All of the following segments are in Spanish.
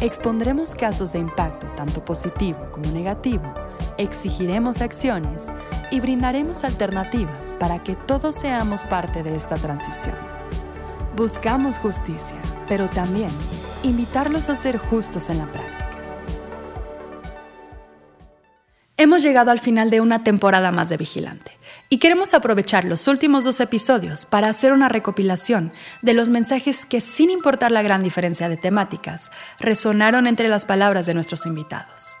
Expondremos casos de impacto tanto positivo como negativo, exigiremos acciones y brindaremos alternativas para que todos seamos parte de esta transición. Buscamos justicia, pero también invitarlos a ser justos en la práctica. Hemos llegado al final de una temporada más de Vigilante y queremos aprovechar los últimos dos episodios para hacer una recopilación de los mensajes que, sin importar la gran diferencia de temáticas, resonaron entre las palabras de nuestros invitados.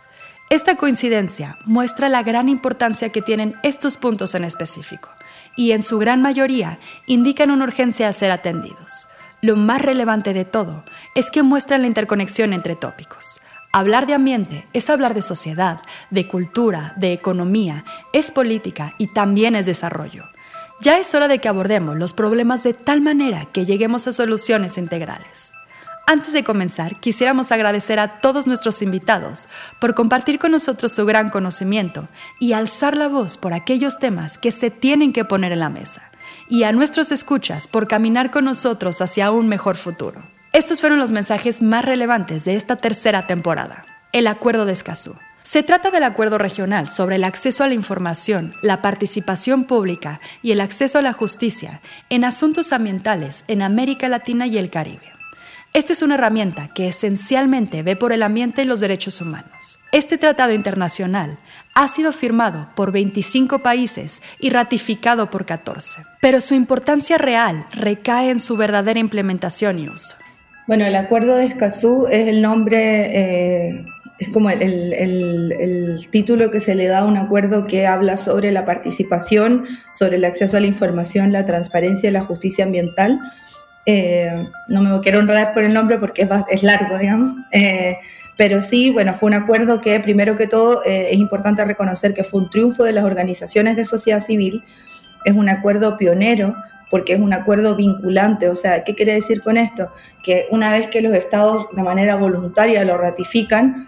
Esta coincidencia muestra la gran importancia que tienen estos puntos en específico y en su gran mayoría indican una urgencia a ser atendidos. Lo más relevante de todo es que muestran la interconexión entre tópicos. Hablar de ambiente es hablar de sociedad, de cultura, de economía, es política y también es desarrollo. Ya es hora de que abordemos los problemas de tal manera que lleguemos a soluciones integrales. Antes de comenzar, quisiéramos agradecer a todos nuestros invitados por compartir con nosotros su gran conocimiento y alzar la voz por aquellos temas que se tienen que poner en la mesa, y a nuestros escuchas por caminar con nosotros hacia un mejor futuro. Estos fueron los mensajes más relevantes de esta tercera temporada. El Acuerdo de Escazú. Se trata del acuerdo regional sobre el acceso a la información, la participación pública y el acceso a la justicia en asuntos ambientales en América Latina y el Caribe. Esta es una herramienta que esencialmente ve por el ambiente y los derechos humanos. Este tratado internacional ha sido firmado por 25 países y ratificado por 14, pero su importancia real recae en su verdadera implementación y uso. Bueno, el Acuerdo de Escazú es el nombre, eh, es como el, título que se le da a un acuerdo que habla sobre la participación, sobre el acceso a la información, la transparencia y la justicia ambiental. Eh, no me quiero enredar por el nombre porque es, es largo, digamos. Eh, pero sí, bueno, fue un acuerdo que primero que todo es importante reconocer que fue un triunfo de las organizaciones de sociedad civil, es un acuerdo pionero porque es un acuerdo vinculante. O sea, ¿qué quiere decir con esto? Que una vez que los estados de manera voluntaria lo ratifican,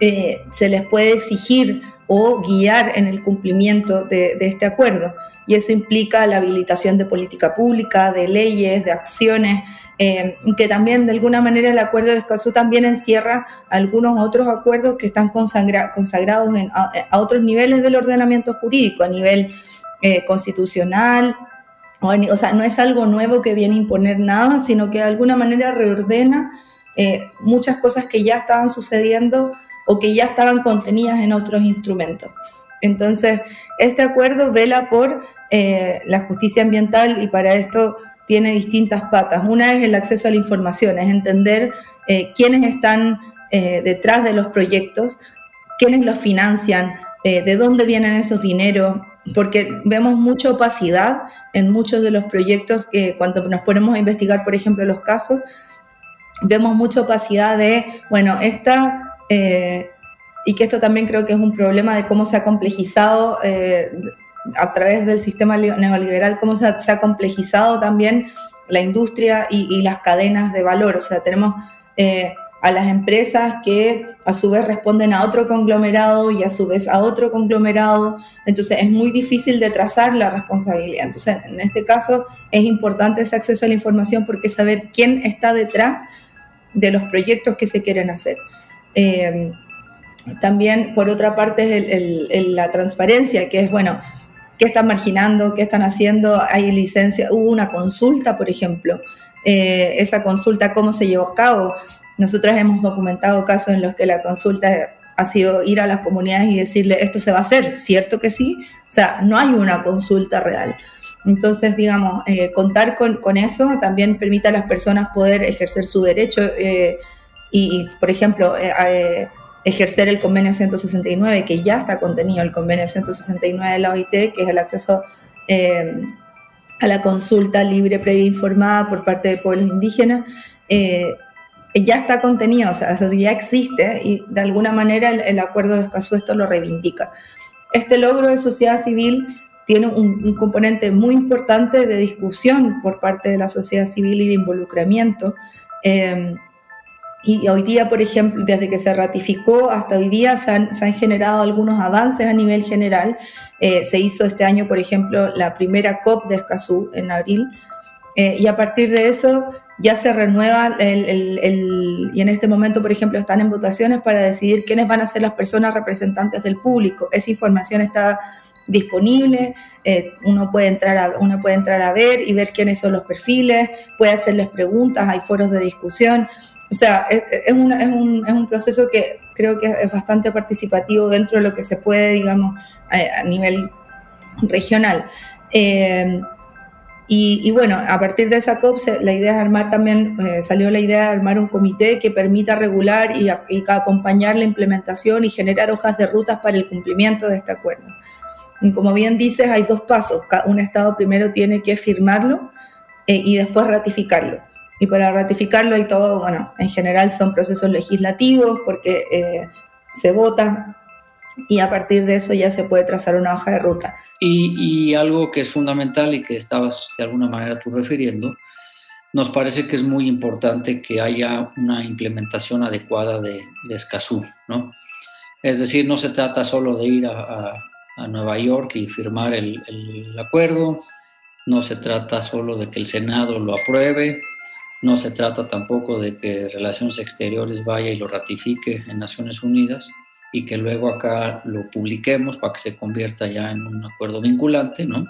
eh, se les puede exigir o guiar en el cumplimiento de, este acuerdo. Y eso implica la habilitación de política pública, de leyes, de acciones, eh, que también de alguna manera el acuerdo de Escazú también encierra algunos otros acuerdos que están consagrados a, otros niveles del ordenamiento jurídico, a nivel eh, constitucional, o sea, no es algo nuevo que viene a imponer nada, sino que de alguna manera reordena eh, muchas cosas que ya estaban sucediendo o que ya estaban contenidas en otros instrumentos. Entonces, este acuerdo vela por eh, la justicia ambiental y para esto tiene distintas patas. Una es el acceso a la información, es entender eh, quiénes están detrás de los proyectos, quiénes los financian, de dónde vienen esos dineros, porque vemos mucha opacidad en muchos de los proyectos que cuando nos ponemos a investigar, por ejemplo, los casos, vemos mucha opacidad de, bueno, esta, eh, y que esto también creo que es un problema de cómo se ha complejizado eh, a través del sistema neoliberal, cómo se ha, complejizado también la industria y, las cadenas de valor. O sea, tenemos... Eh, a las empresas que a su vez responden a otro conglomerado y a su vez a otro conglomerado. Entonces es muy difícil de trazar la responsabilidad. Entonces en este caso es importante ese acceso a la información porque saber quién está detrás de los proyectos que se quieren hacer. Eh, también, por otra parte, es la transparencia, que es, bueno, qué están marginando, qué están haciendo, hay licencia, hubo una consulta, por ejemplo, eh, esa consulta, cómo se llevó a cabo, nosotras hemos documentado casos en los que la consulta ha sido ir a las comunidades y decirle, esto se va a hacer, ¿cierto que sí? O sea, no hay una consulta real. Entonces, digamos, eh, contar con, eso también permite a las personas poder ejercer su derecho eh, y, por ejemplo, eh, ejercer el convenio 169, que ya está contenido el convenio 169 de la OIT, que es el acceso a la consulta libre, previa e informada por parte de pueblos indígenas ya está contenido, o sea, ya existe y de alguna manera el, acuerdo de Escazú esto lo reivindica. Este logro de sociedad civil tiene un, componente muy importante de discusión por parte de la sociedad civil y de involucramiento. Eh, y hoy día, por ejemplo, desde que se ratificó hasta hoy día se han, generado algunos avances a nivel general. Eh, se hizo este año, por ejemplo, la primera COP de Escazú en abril. Eh, y a partir de eso ya se renueva el, y en este momento, por ejemplo, están en votaciones para decidir quiénes van a ser las personas representantes del público. Esa información está disponible, eh, uno, puede entrar a, uno puede entrar a ver y ver quiénes son los perfiles, puede hacerles preguntas, hay foros de discusión. O sea, es, es, un, es, un, proceso que creo que es bastante participativo dentro de lo que se puede, digamos, a, nivel regional. Eh, y, bueno, a partir de esa COP, la idea es armar también, eh, salió la idea de armar un comité que permita regular y, y, acompañar la implementación y generar hojas de rutas para el cumplimiento de este acuerdo. Y como bien dices, hay dos pasos. Un Estado primero tiene que firmarlo eh, y después ratificarlo. Y para ratificarlo hay todo, bueno, en general son procesos legislativos porque eh, se vota y a partir de eso ya se puede trazar una hoja de ruta. Y, algo que es fundamental y que estabas de alguna manera tú refiriendo, nos parece que es muy importante que haya una implementación adecuada de, de Escazú, ¿no? Es decir, no se trata solo de ir a, a, Nueva York y firmar el, el acuerdo, no se trata solo de que el Senado lo apruebe, no se trata tampoco de que Relaciones Exteriores vaya y lo ratifique en Naciones Unidas y que luego acá lo publiquemos para que se convierta ya en un acuerdo vinculante, ¿no?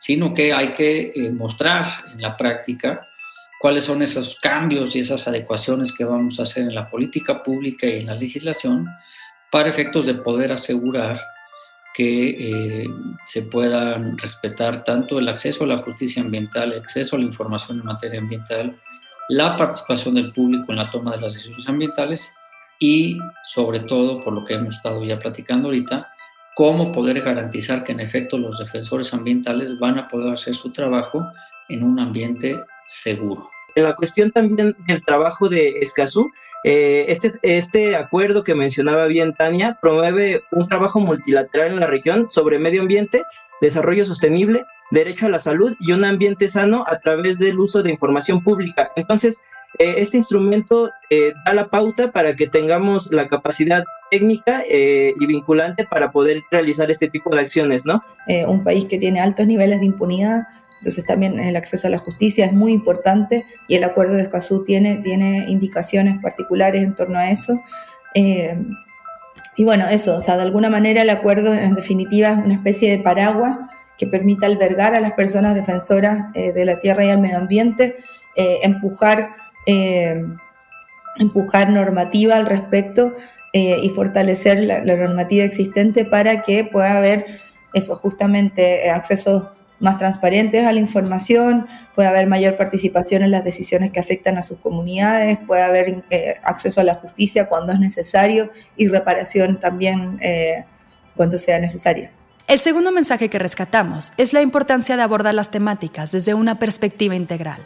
Sino que hay que eh, mostrar en la práctica cuáles son esos cambios y esas adecuaciones que vamos a hacer en la política pública y en la legislación para efectos de poder asegurar que eh, se puedan respetar tanto el acceso a la justicia ambiental, el acceso a la información en materia ambiental, la participación del público en la toma de las decisiones ambientales y sobre todo, por lo que hemos estado ya platicando ahorita, cómo poder garantizar que en efecto los defensores ambientales van a poder hacer su trabajo en un ambiente seguro. En la cuestión también del trabajo de Escazú, eh, este, este acuerdo que mencionaba bien Tania promueve un trabajo multilateral en la región sobre medio ambiente, desarrollo sostenible, derecho a la salud y un ambiente sano a través del uso de información pública. Entonces, eh, este instrumento eh, da la pauta para que tengamos la capacidad técnica eh, y vinculante para poder realizar este tipo de acciones, ¿no? un país que tiene altos niveles de impunidad, entonces también el acceso a la justicia es muy importante y el acuerdo de Escazú tiene, tiene indicaciones particulares en torno a eso. y bueno, eso, o sea, de alguna manera el acuerdo en definitiva es una especie de paraguas que permita albergar a las personas defensoras de la tierra y el medio ambiente, empujar eh, empujar normativa al respecto eh, y fortalecer la, normativa existente para que pueda haber eso, justamente eh, accesos más transparentes a la información, pueda haber mayor participación en las decisiones que afectan a sus comunidades, puede haber acceso a la justicia cuando es necesario y reparación también cuando sea necesaria. El segundo mensaje que rescatamos es la importancia de abordar las temáticas desde una perspectiva integral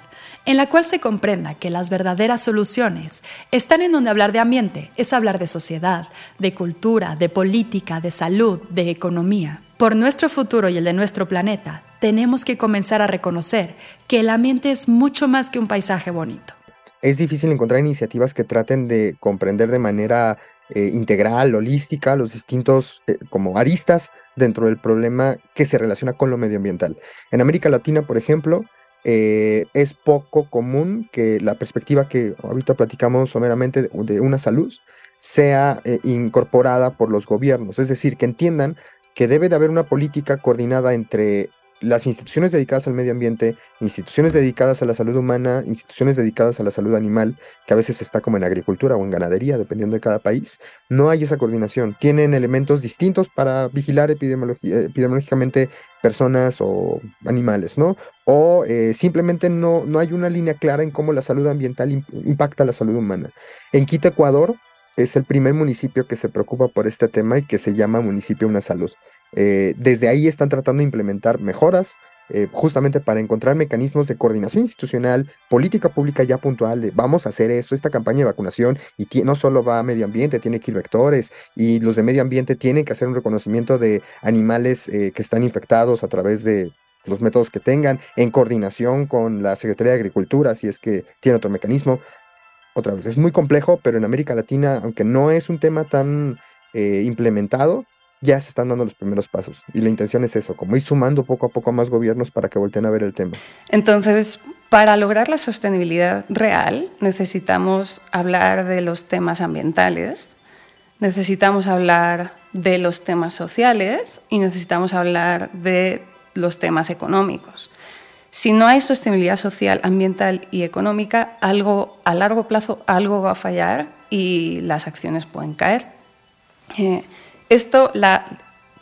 en la cual se comprenda que las verdaderas soluciones están en donde hablar de ambiente es hablar de sociedad, de cultura, de política, de salud, de economía. Por nuestro futuro y el de nuestro planeta, tenemos que comenzar a reconocer que el ambiente es mucho más que un paisaje bonito. Es difícil encontrar iniciativas que traten de comprender de manera eh, integral, holística, los distintos eh, como aristas dentro del problema que se relaciona con lo medioambiental. En América Latina, por ejemplo, eh, es poco común que la perspectiva que ahorita platicamos someramente de, una salud sea incorporada por los gobiernos, es decir, que entiendan que debe de haber una política coordinada entre las instituciones dedicadas al medio ambiente, instituciones dedicadas a la salud humana, instituciones dedicadas a la salud animal, que a veces está como en agricultura o en ganadería, dependiendo de cada país, no hay esa coordinación. Tienen elementos distintos para vigilar epidemiológicamente personas o animales, ¿no? O eh, simplemente no, no hay una línea clara en cómo la salud ambiental impacta la salud humana. En Quito, Ecuador, es el primer municipio que se preocupa por este tema y que se llama Municipio Una Salud. Eh, desde ahí están tratando de implementar mejoras eh, justamente para encontrar mecanismos de coordinación institucional, política pública ya puntual, de vamos a hacer eso, esta campaña de vacunación, y no solo va a medio ambiente, tiene que ir vectores, y los de medio ambiente tienen que hacer un reconocimiento de animales eh, que están infectados a través de los métodos que tengan, en coordinación con la Secretaría de Agricultura, si es que tiene otro mecanismo. Otra vez, es muy complejo, pero en América Latina, aunque no es un tema tan eh, implementado, ya se están dando los primeros pasos. Y la intención es eso, como ir sumando poco a poco a más gobiernos para que volteen a ver el tema. Entonces, para lograr la sostenibilidad real, necesitamos hablar de los temas ambientales, necesitamos hablar de los temas sociales y necesitamos hablar de los temas económicos. Si no hay sostenibilidad social, ambiental y económica, algo a largo plazo algo va a fallar y las acciones pueden caer. Eh, esto,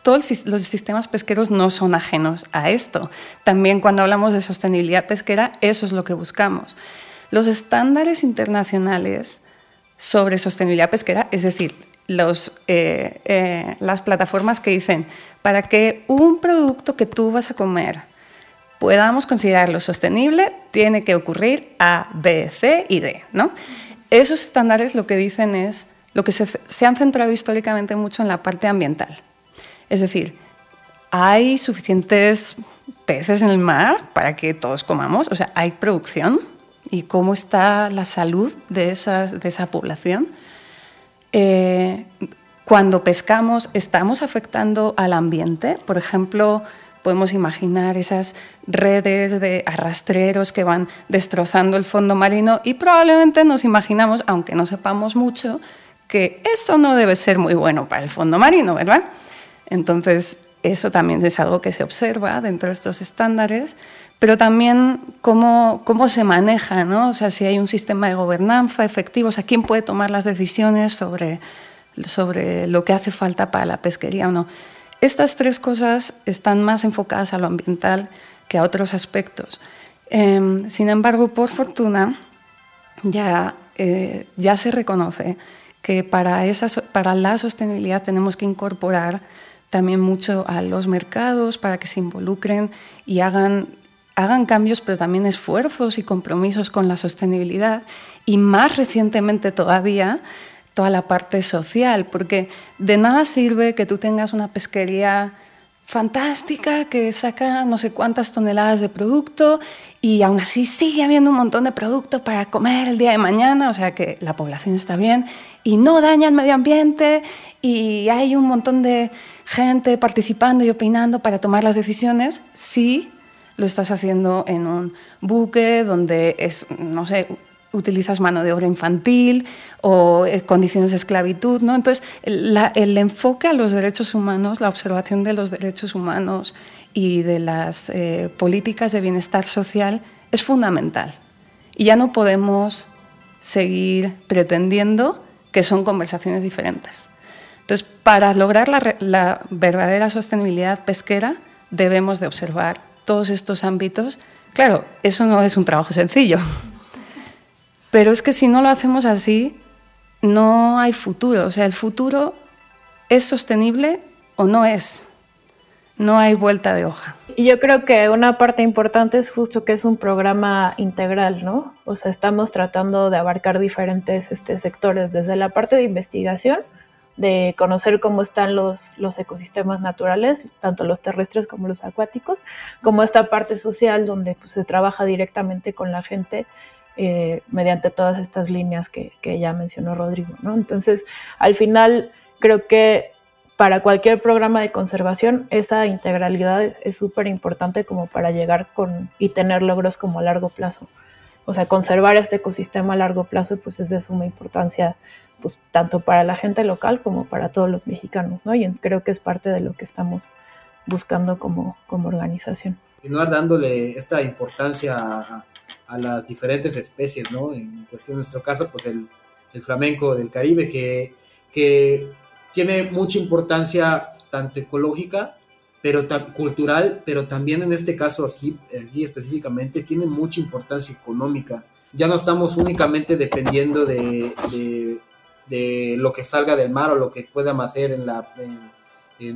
todos los sistemas pesqueros no son ajenos a esto. También cuando hablamos de sostenibilidad pesquera, eso es lo que buscamos. Los estándares internacionales sobre sostenibilidad pesquera, es decir, los, eh, eh, las plataformas que dicen, para que un producto que tú vas a comer podamos considerarlo sostenible, tiene que ocurrir A, B, C y D. ¿no? Esos estándares lo que dicen es lo que se, han centrado históricamente mucho en la parte ambiental. Es decir, hay suficientes peces en el mar para que todos comamos, o sea, hay producción y cómo está la salud de, de esa población. Eh, cuando pescamos, ¿estamos afectando al ambiente? Por ejemplo, podemos imaginar esas redes de arrastreros que van destrozando el fondo marino y probablemente nos imaginamos, aunque no sepamos mucho, que eso no debe ser muy bueno para el fondo marino, ¿verdad? Entonces, eso también es algo que se observa dentro de estos estándares, pero también cómo, cómo se maneja, ¿no? O sea, si hay un sistema de gobernanza efectivo, o sea, quién puede tomar las decisiones sobre, sobre lo que hace falta para la pesquería o no. Estas tres cosas están más enfocadas a lo ambiental que a otros aspectos. Em, sin embargo, por fortuna, ya, eh, ya se reconoce que para, esa, para la sostenibilidad tenemos que incorporar también mucho a los mercados para que se involucren y hagan, hagan cambios, pero también esfuerzos y compromisos con la sostenibilidad. Y más recientemente todavía, toda la parte social, porque de nada sirve que tú tengas una pesquería fantástica que saca no sé cuántas toneladas de producto y aún así sigue habiendo un montón de producto para comer el día de mañana, o sea que la población está bien y no daña el medio ambiente y hay un montón de gente participando y opinando para tomar las decisiones, sí lo estás haciendo en un buque donde es, no sé, utilizas mano de obra infantil o eh, condiciones de esclavitud. ¿no? Entonces, el enfoque a los derechos humanos, la observación de los derechos humanos y de las eh, políticas de bienestar social es fundamental. Y ya no podemos seguir pretendiendo que son conversaciones diferentes. Entonces, para lograr la, la verdadera sostenibilidad pesquera, debemos de observar todos estos ámbitos. Claro, eso no es un trabajo sencillo. Pero es que si no lo hacemos así, no hay futuro. O sea, el futuro es sostenible o no es. No hay vuelta de hoja. Y yo creo que una parte importante es justo que es un programa integral, ¿no? O sea, estamos tratando de abarcar diferentes este, sectores, desde la parte de investigación, de conocer cómo están los, los ecosistemas naturales, tanto los terrestres como los acuáticos, como esta parte social donde pues, se trabaja directamente con la gente eh, mediante todas estas líneas que, ya mencionó Rodrigo. ¿no? Entonces, al final, creo que para cualquier programa de conservación, esa integralidad es súper importante como para llegar con y tener logros como a largo plazo. O sea, conservar este ecosistema a largo plazo pues es de suma importancia pues tanto para la gente local como para todos los mexicanos, ¿no? Y creo que es parte de lo que estamos buscando como, como organización. Continuar dándole esta importancia a, a las diferentes especies, ¿no? En cuestión, en nuestro caso, pues el, flamenco del Caribe, que, que, tiene mucha importancia tanto ecológica, pero cultural, pero también en este caso aquí, aquí específicamente, tiene mucha importancia económica. Ya no estamos únicamente dependiendo de, de, lo que salga del mar o lo que pueda hacer en la,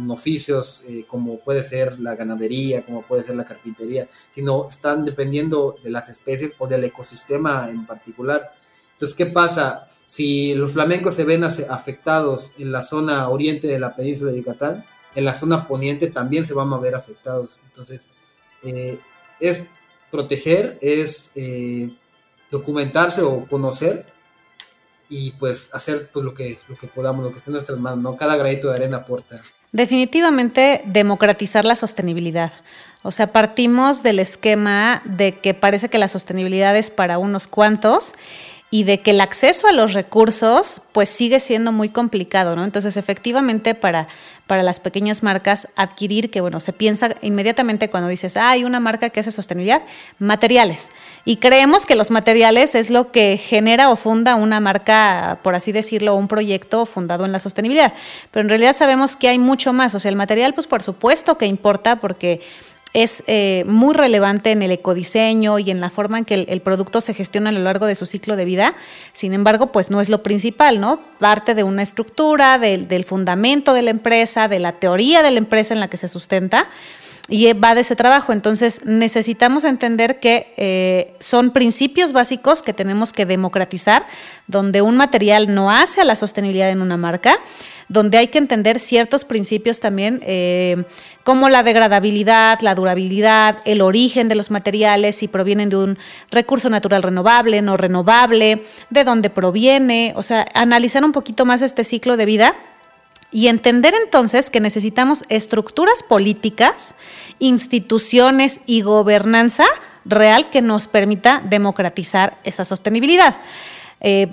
oficios eh, como puede ser la ganadería, como puede ser la carpintería, sino están dependiendo de las especies o del ecosistema en particular. Entonces, ¿qué pasa? Si los flamencos se ven afectados en la zona oriente de la península de Yucatán, en la zona poniente también se van a ver afectados. Entonces, eh, es proteger, es eh, documentarse o conocer y pues hacer todo lo que, lo que podamos, lo que esté en nuestras manos, ¿no? Cada granito de arena aporta. Definitivamente democratizar la sostenibilidad. O sea, partimos del esquema de que parece que la sostenibilidad es para unos cuantos y de que el acceso a los recursos pues sigue siendo muy complicado, ¿no? Entonces, efectivamente, para, para las pequeñas marcas adquirir, que bueno, se piensa inmediatamente cuando dices, ah, hay una marca que hace sostenibilidad, materiales. Y creemos que los materiales es lo que genera o funda una marca, por así decirlo, un proyecto fundado en la sostenibilidad. Pero en realidad sabemos que hay mucho más. O sea, el material, pues por supuesto que importa porque es eh, muy relevante en el ecodiseño y en la forma en que el, producto se gestiona a lo largo de su ciclo de vida. Sin embargo, pues no es lo principal, ¿no? Parte de una estructura, del fundamento de la empresa, de la teoría de la empresa en la que se sustenta y va de ese trabajo. Entonces necesitamos entender que eh, son principios básicos que tenemos que democratizar, donde un material no hace a la sostenibilidad en una marca, donde hay que entender ciertos principios también, eh, como la degradabilidad, la durabilidad, el origen de los materiales, si provienen de un recurso natural renovable, no renovable, de dónde proviene, o sea, analizar un poquito más este ciclo de vida y entender entonces que necesitamos estructuras políticas, instituciones y gobernanza real que nos permita democratizar esa sostenibilidad. Eh,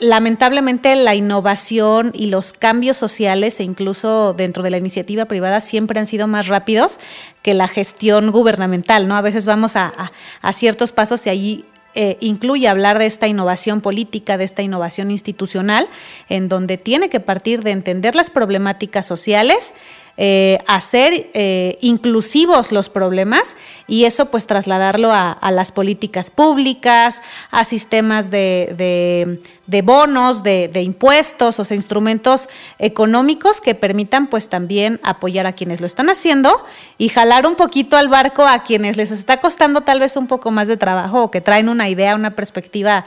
lamentablemente la innovación y los cambios sociales e incluso dentro de la iniciativa privada siempre han sido más rápidos que la gestión gubernamental, ¿no? A veces vamos a, ciertos pasos y allí eh, incluye hablar de esta innovación política, de esta innovación institucional, en donde tiene que partir de entender las problemáticas sociales, eh, hacer eh, inclusivos los problemas y eso pues trasladarlo a, las políticas públicas, a sistemas de, bonos, de, impuestos, o sea, instrumentos económicos que permitan pues también apoyar a quienes lo están haciendo y jalar un poquito al barco a quienes les está costando tal vez un poco más de trabajo o que traen una idea, una perspectiva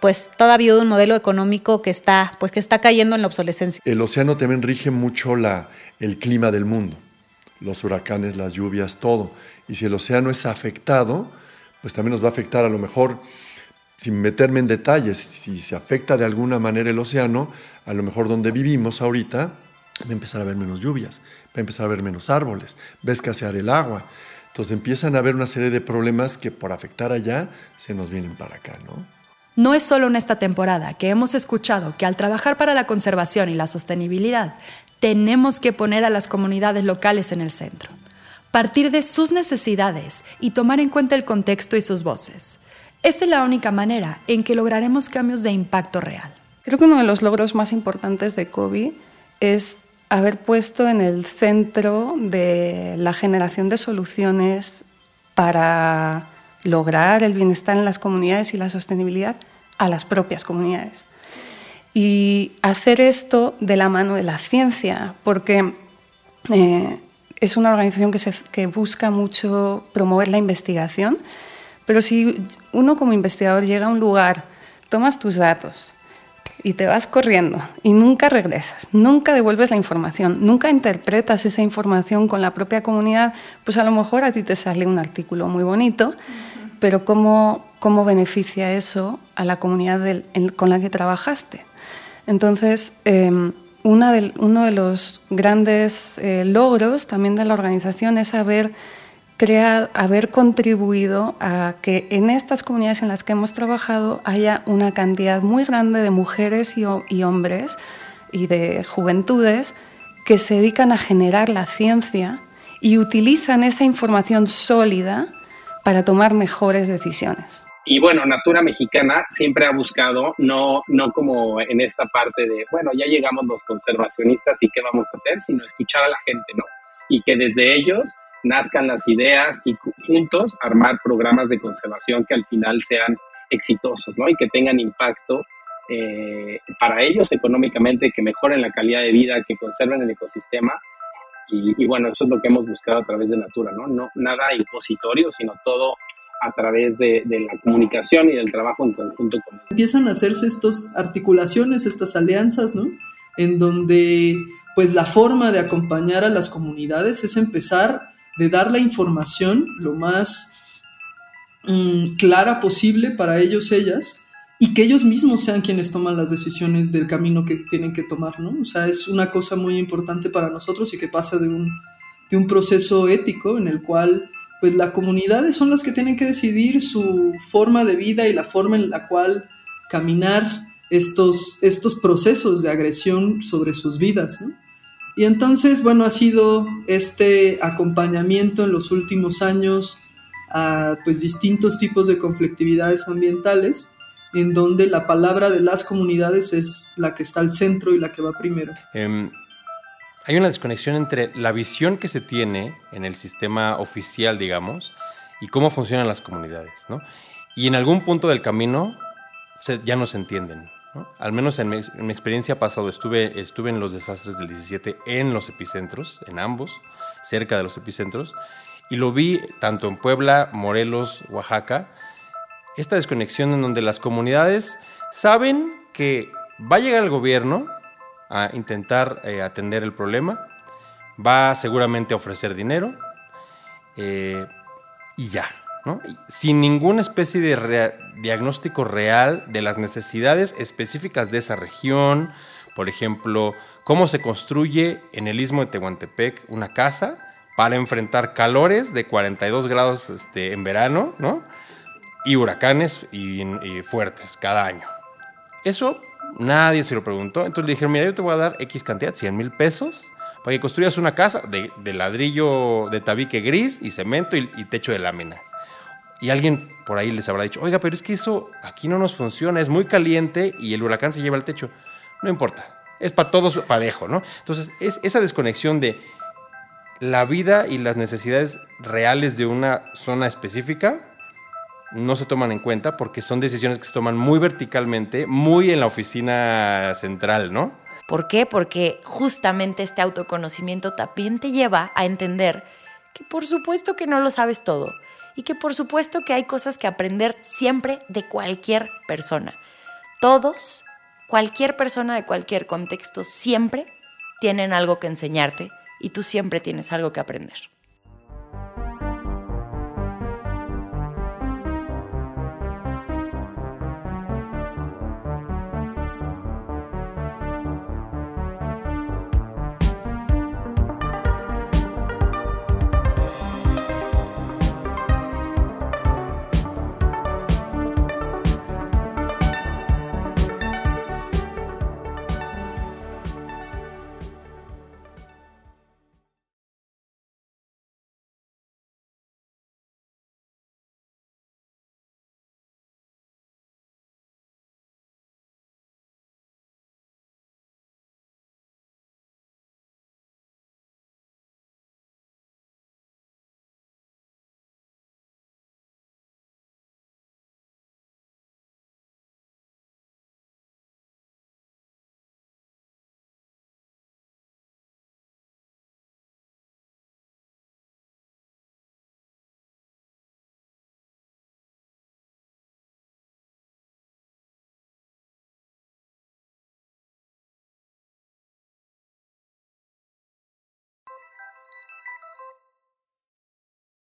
pues todavía de un modelo económico que está, pues que está cayendo en la obsolescencia. El océano también rige mucho la, el clima del mundo, los huracanes, las lluvias, todo. Y si el océano es afectado, pues también nos va a afectar a lo mejor, sin meterme en detalles, si se afecta de alguna manera el océano, a lo mejor donde vivimos ahorita, va a empezar a haber menos lluvias, va a empezar a haber menos árboles, va a escasear el agua. Entonces empiezan a haber una serie de problemas que por afectar allá se nos vienen para acá, ¿no? No es solo en esta temporada que hemos escuchado que al trabajar para la conservación y la sostenibilidad, tenemos que poner a las comunidades locales en el centro, partir de sus necesidades y tomar en cuenta el contexto y sus voces. Esta es la única manera en que lograremos cambios de impacto real. Creo que uno de los logros más importantes de COVID es haber puesto en el centro de la generación de soluciones para lograr el bienestar en las comunidades y la sostenibilidad a las propias comunidades. Y hacer esto de la mano de la ciencia, porque eh, es una organización que, que busca mucho promover la investigación, pero si uno como investigador llega a un lugar, tomas tus datos, y te vas corriendo y nunca regresas, nunca devuelves la información, nunca interpretas esa información con la propia comunidad, pues a lo mejor a ti te sale un artículo muy bonito, pero ¿cómo, cómo beneficia eso a la comunidad con la que trabajaste? Entonces, em, uno de los grandes eh, logros también de la organización es haber, creado, haber contribuido a que en estas comunidades en las que hemos trabajado haya una cantidad muy grande de mujeres y, y hombres y de juventudes que se dedican a generar la ciencia y utilizan esa información sólida para tomar mejores decisiones. Y bueno, Natura Mexicana siempre ha buscado, no, no como en esta parte de, bueno, ya llegamos los conservacionistas y qué vamos a hacer, sino escuchar a la gente, ¿no? Y que desde ellos nazcan las ideas y juntos armar programas de conservación que al final sean exitosos, ¿no? Y que tengan impacto eh, para ellos económicamente, que mejoren la calidad de vida, que conserven el ecosistema Y, bueno, eso es lo que hemos buscado a través de Natura, ¿no? no nada impositorio, sino todo a través de, la comunicación y del trabajo en conjunto con. Empiezan a hacerse estas articulaciones, estas alianzas, ¿no? En donde pues la forma de acompañar a las comunidades es empezar de dar la información lo más mm, clara posible para ellos, ellas, y que ellos mismos sean quienes toman las decisiones del camino que tienen que tomar, ¿no? O sea, es una cosa muy importante para nosotros y que pasa de un, de un proceso ético en el cual pues las comunidades son las que tienen que decidir su forma de vida y la forma en la cual caminar estos, estos procesos de agresión sobre sus vidas, ¿no? Y entonces, bueno, ha sido este acompañamiento en los últimos años a pues distintos tipos de conflictividades ambientales en donde la palabra de las comunidades es la que está al centro y la que va primero. Em, hay una desconexión entre la visión que se tiene en el sistema oficial, digamos, y cómo funcionan las comunidades, ¿no? Y en algún punto del camino ya no se entienden. Al menos en mi, experiencia pasado estuve, estuve en los desastres del 17 en los epicentros, en ambos, cerca de los epicentros, y lo vi tanto en Puebla, Morelos, Oaxaca, esta desconexión en donde las comunidades saben que va a llegar el gobierno a intentar eh, atender el problema, va seguramente a ofrecer dinero eh, y ya, sin ninguna especie de diagnóstico real de las necesidades específicas de esa región, por ejemplo, cómo se construye en el istmo de Tehuantepec una casa para enfrentar calores de 42 grados este, en verano, Y huracanes y, fuertes cada año. Eso nadie se lo preguntó. Entonces le dijeron, mira, yo te voy a dar X cantidad, 100 mil pesos, para que construyas una casa de, ladrillo de tabique gris y cemento y techo de lámina. Y alguien por ahí les habrá dicho, oiga, pero es que eso aquí no nos funciona, es muy caliente y el huracán se lleva el techo. No importa, es para todos parejo, ¿no? Entonces, es esa desconexión de la vida y las necesidades reales de una zona específica no se toman en cuenta porque son decisiones que se toman muy verticalmente, muy en la oficina central, ¿no? ¿Por qué? Porque justamente este autoconocimiento también te lleva a entender que por supuesto que no lo sabes todo y que por supuesto que hay cosas que aprender siempre de cualquier persona. Todos, cualquier persona de cualquier contexto, siempre tienen algo que enseñarte y tú siempre tienes algo que aprender.